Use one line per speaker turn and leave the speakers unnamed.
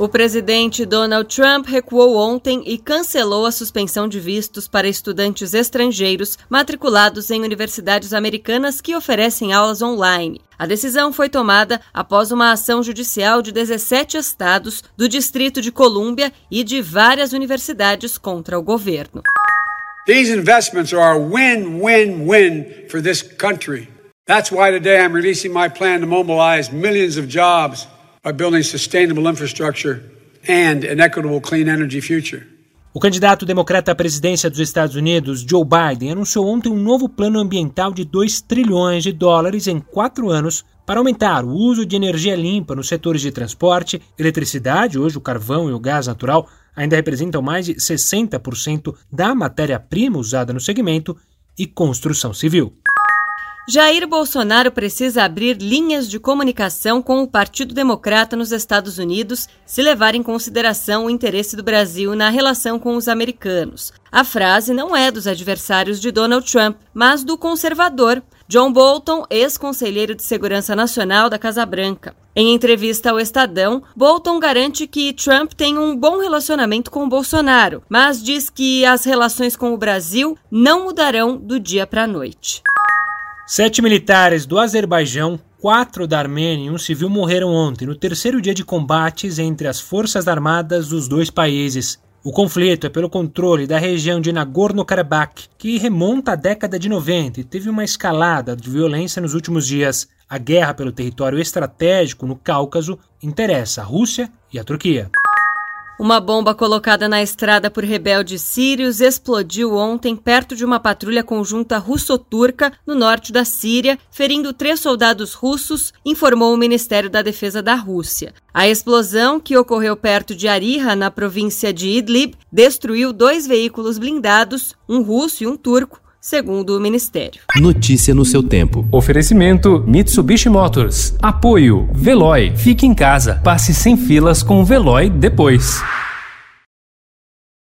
O presidente Donald Trump recuou ontem e cancelou a suspensão de vistos para estudantes estrangeiros matriculados em universidades americanas que oferecem aulas online. A decisão foi tomada após uma ação judicial de 17 estados, do Distrito de Colômbia e de várias universidades contra o governo.
These investments are win-win-win for this country. That's why today I'm releasing my plan to mobilize millions of jobs by building sustainable infrastructure and an equitable clean energy future.
O candidato democrata à presidência dos Estados Unidos, Joe Biden, anunciou ontem um novo plano ambiental de 2 trilhões de dólares em quatro anos para aumentar o uso de energia limpa nos setores de transporte, eletricidade, hoje o carvão e o gás natural ainda representam mais de 60% da matéria-prima usada no segmento, e construção civil.
Jair Bolsonaro precisa abrir linhas de comunicação com o Partido Democrata nos Estados Unidos se levar em consideração o interesse do Brasil na relação com os americanos. A frase não é dos adversários de Donald Trump, mas do conservador John Bolton, ex-conselheiro de Segurança Nacional da Casa Branca. Em entrevista ao Estadão, Bolton garante que Trump tem um bom relacionamento com Bolsonaro, mas diz que as relações com o Brasil não mudarão do dia para a noite.
Sete militares do Azerbaijão, quatro da Armênia e um civil morreram ontem, no terceiro dia de combates entre as forças armadas dos dois países. O conflito é pelo controle da região de Nagorno-Karabakh, que remonta à década de 90 e teve uma escalada de violência nos últimos dias. A guerra pelo território estratégico no Cáucaso interessa a Rússia e a Turquia.
Uma bomba colocada na estrada por rebeldes sírios explodiu ontem perto de uma patrulha conjunta russo-turca no norte da Síria, ferindo três soldados russos, informou o Ministério da Defesa da Rússia. A explosão, que ocorreu perto de Ariha, na província de Idlib, destruiu dois veículos blindados, um russo e um turco, segundo o Ministério.
Notícia no seu tempo.
Oferecimento Mitsubishi Motors. Apoio Veloy. Fique em casa. Passe sem filas com o Veloy depois.